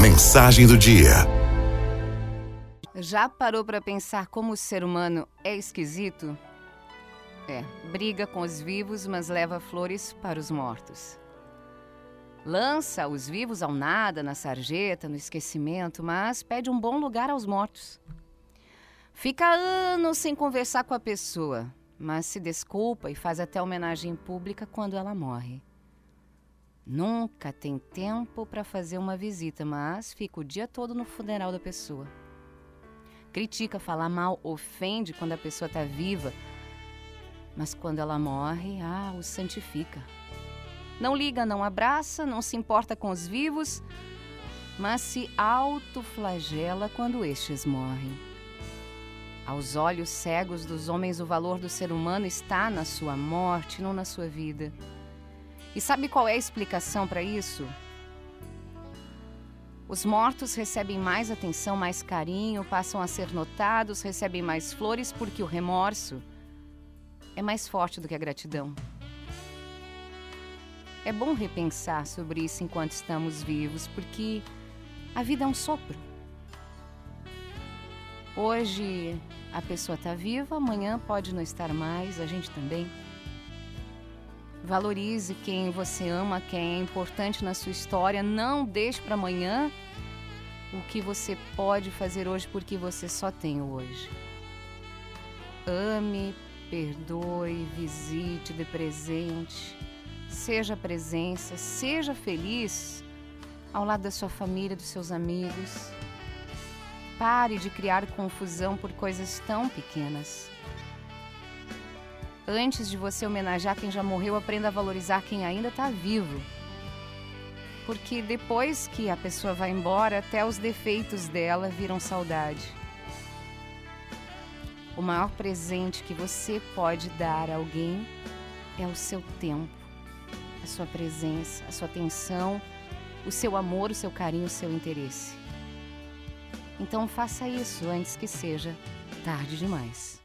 Mensagem do dia. Já parou para pensar como o ser humano é esquisito? É, briga com os vivos, mas leva flores para os mortos. Lança os vivos ao nada, na sarjeta, no esquecimento, mas pede um bom lugar aos mortos. Fica anos sem conversar com a pessoa, mas se desculpa e faz até homenagem pública quando ela morre. Nunca tem tempo para fazer uma visita, mas fica o dia todo no funeral da pessoa. Critica, fala mal, ofende quando a pessoa está viva, mas quando ela morre, ah, o santifica. Não liga, não abraça, não se importa com os vivos, mas se autoflagela quando estes morrem. Aos olhos cegos dos homens, o valor do ser humano está na sua morte, não na sua vida. E sabe qual é a explicação para isso? Os mortos recebem mais atenção, mais carinho, passam a ser notados, recebem mais flores porque o remorso é mais forte do que a gratidão. É bom repensar sobre isso enquanto estamos vivos, porque a vida é um sopro. Hoje a pessoa está viva, amanhã pode não estar mais, a gente também. Valorize quem você ama, quem é importante na sua história. Não deixe para amanhã o que você pode fazer hoje porque você só tem hoje. Ame, perdoe, visite, dê presente. Seja presença, seja feliz ao lado da sua família, dos seus amigos. Pare de criar confusão por coisas tão pequenas. Antes de você homenagear quem já morreu, aprenda a valorizar quem ainda está vivo. Porque depois que a pessoa vai embora, até os defeitos dela viram saudade. O maior presente que você pode dar a alguém é o seu tempo, a sua presença, a sua atenção, o seu amor, o seu carinho, o seu interesse. Então faça isso antes que seja tarde demais.